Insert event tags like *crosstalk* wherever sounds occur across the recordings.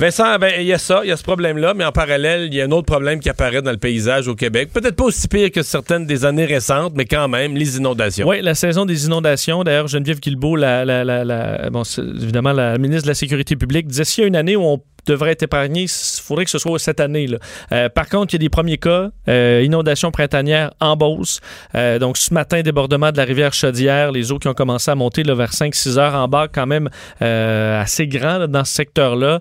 Vincent, ben, il y a ça, il y a ce problème-là, mais en parallèle, il y a un autre problème qui apparaît dans le paysage au Québec. Peut-être pas aussi pire que certaines des années récentes, mais quand même, les inondations. Oui, la saison des inondations. D'ailleurs, Geneviève Guilbeault, la, bon, évidemment, la ministre de la Sécurité publique, disait s'il y a une année où on devrait être épargné. Il faudrait que ce soit cette année. Là. Euh, par contre, il y a des premiers cas. Euh, inondation printanière en Beauce. Euh, donc, ce matin, débordement de la rivière Chaudière. Les eaux qui ont commencé à monter vers 5-6 heures en bas, quand même assez grand dans ce secteur-là,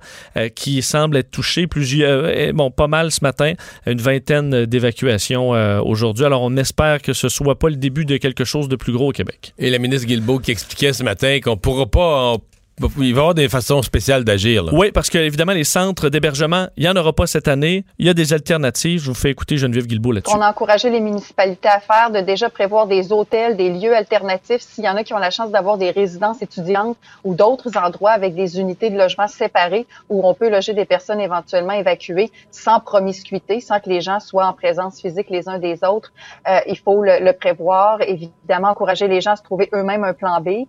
qui semble être touché. Plusieurs, bon, pas mal ce matin. Une vingtaine d'évacuations aujourd'hui. Alors, on espère que ce soit pas le début de quelque chose de plus gros au Québec. Et la ministre Guilbeault qui expliquait ce matin qu'on pourra pas... Il va y avoir des façons spéciales d'agir. Oui, parce que évidemment, les centres d'hébergement, il n'y en aura pas cette année. Il y a des alternatives. Je vous fais écouter Geneviève Guilbeault là-dessus. On a encouragé les municipalités à faire, de déjà prévoir des hôtels, des lieux alternatifs. S'il y en a qui ont la chance d'avoir des résidences étudiantes ou d'autres endroits avec des unités de logement séparées où on peut loger des personnes éventuellement évacuées sans promiscuité, sans que les gens soient en présence physique les uns des autres, euh, il faut le, le prévoir. Évidemment, encourager les gens à se trouver eux-mêmes un plan B.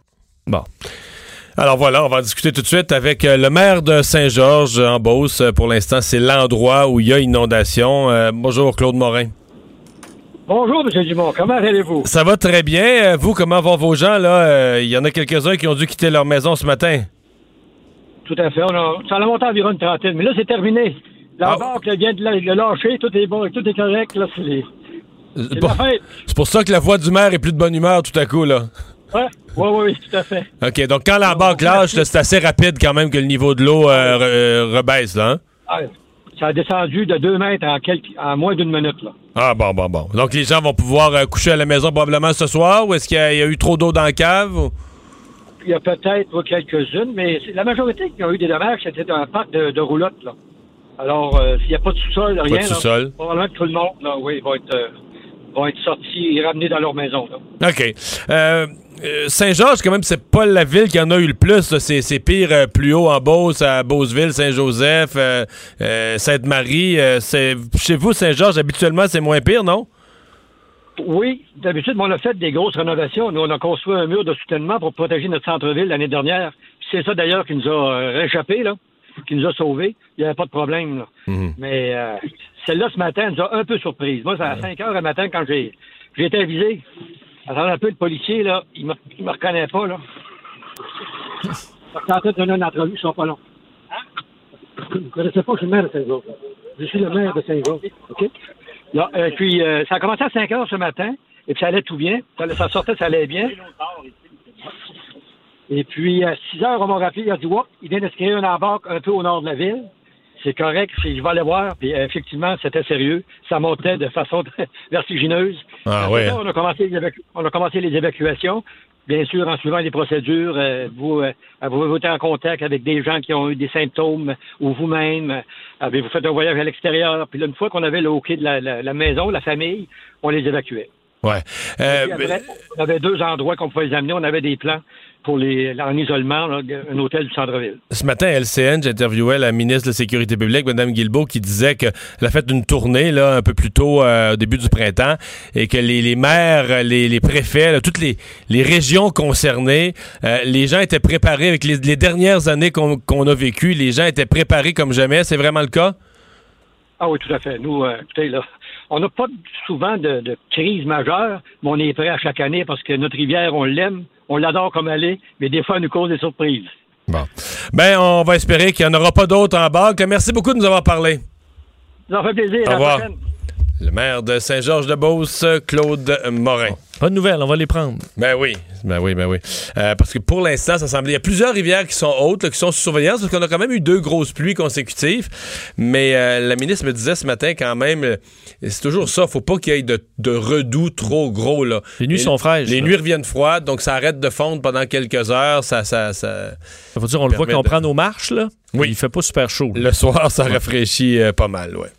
Bon. Alors voilà, on va discuter tout de suite avec euh, le maire de Saint-Georges en Beauce. Pour l'instant, c'est l'endroit où il y a inondation. Euh, bonjour, Claude Morin. Bonjour, M. Dumont. Comment allez-vous? Ça va très bien. Euh, vous, comment vont vos gens? là? Il y en a quelques-uns qui ont dû quitter leur maison ce matin. Tout à fait. On a, ça a monté environ une trentaine. Mais là, c'est terminé. La ah. banque vient de, le lâcher. Tout est bon, tout est correct. Là, c'est, c'est pour ça que la voix du maire est plus de bonne humeur tout à coup, là. Oui, oui, oui, tout à fait. OK, donc quand la banque lâche, c'est assez rapide quand même que le niveau de l'eau euh, euh, rebaisse, là. Hein? Ah, ça a descendu de 2 mètres en, en moins d'une minute, là. Ah, bon, bon, bon. Donc les gens vont pouvoir euh, coucher à la maison probablement ce soir, ou est-ce qu'il y, a eu trop d'eau dans la cave? Il y a peut-être quelques-unes, mais la majorité qui ont eu des dommages, c'était un parc de, de roulotte, là. Alors, s'il n'y a pas de sous-sol, rien, pas de sous-sol. probablement que tout le monde, là, oui, va être, va être sorti et ramené dans leur maison, là. OK. Euh... Euh, Saint-Georges, quand même, c'est pas la ville qui en a eu le plus. C'est pire euh, plus haut en Beauce, à Beauceville, Saint-Joseph, euh, Sainte-Marie. chez vous, Saint-Georges, habituellement, c'est moins pire, non? Oui, d'habitude, on a fait des grosses rénovations. Nous, on a construit un mur de soutènement pour protéger notre centre-ville l'année dernière. C'est ça, d'ailleurs, qui nous a réchappé, là, qui nous a sauvés. Il n'y avait pas de problème. Là. Mhm. Mais celle-là, ce matin, nous a un peu surprise. Moi, c'est à 5 heures le matin quand j'ai été avisé. Attends un peu, le policier, là, il me, me reconnaît pas, là. Je suis en train de donner une entrevue, ils sont pas longs. Hein? Vous ne connaissez pas, je suis le maire de Saint-Jean. Je suis le maire de Saint-Jean, OK? Là, euh, puis, euh, ça a commencé à 5 heures ce matin, et puis ça allait tout bien. Ça, ça sortait, ça allait bien. Et puis, à 6 heures, on m'a rappelé, il a dit, ouais, il vient de se créer un embarque un peu au nord de la ville c'est correct, je vais aller voir. Puis effectivement, c'était sérieux. Ça montait de façon *laughs* vertigineuse. Ah, ouais. on, a commencé les on a commencé les évacuations. Bien sûr, en suivant les procédures, euh, vous, euh, avez été en contact avec des gens qui ont eu des symptômes ou vous-même? avez-vous fait un voyage à l'extérieur? Puis là, une fois qu'on avait le hockey de la, la, maison, la famille, on les évacuait. Ouais. Euh, on avait deux endroits qu'on pouvait les amener. On avait des plans pour les, en isolement, un hôtel du centre-ville. Ce matin, à LCN, j'interviewais la ministre de la Sécurité publique, Mme Guilbeault, qui disait qu'elle a fait une tournée là, un peu plus tôt euh, au début du printemps et que les, maires, les, préfets, toutes les, régions concernées, euh, les gens étaient préparés avec les, dernières années qu'on a vécues, les gens étaient préparés comme jamais. C'est vraiment le cas? Ah oui, tout à fait. Nous, euh, écoutez, là, on n'a pas souvent de, de, crise majeure, mais on est prêt à chaque année parce que notre rivière, on l'aime, on l'adore comme elle est, mais des fois, elle nous cause des surprises. Bon. Ben, on va espérer qu'il n'y en aura pas d'autres en bas. Merci beaucoup de nous avoir parlé. Ça fait plaisir. Au revoir. Le maire de Saint-Georges-de-Beauce, Claude Morin. Pas de nouvelles, on va les prendre. Ben oui, ben oui, ben oui. Euh, parce que pour l'instant, ça semble. Il y a plusieurs rivières qui sont hautes, qui sont sous surveillance, parce qu'on a quand même eu deux grosses pluies consécutives. Mais euh, la ministre me disait ce matin quand même, euh, c'est toujours ça, faut pas qu'il y ait de, de redoux trop gros. Là. Les nuits sont fraîches. Les nuits reviennent froides, donc ça arrête de fondre pendant quelques heures. Ça, ça, ça. ça veut dire, on le voit quand on prend nos marches, là. Oui. Il fait pas super chaud. Le soir, ça rafraîchit pas mal, ouais.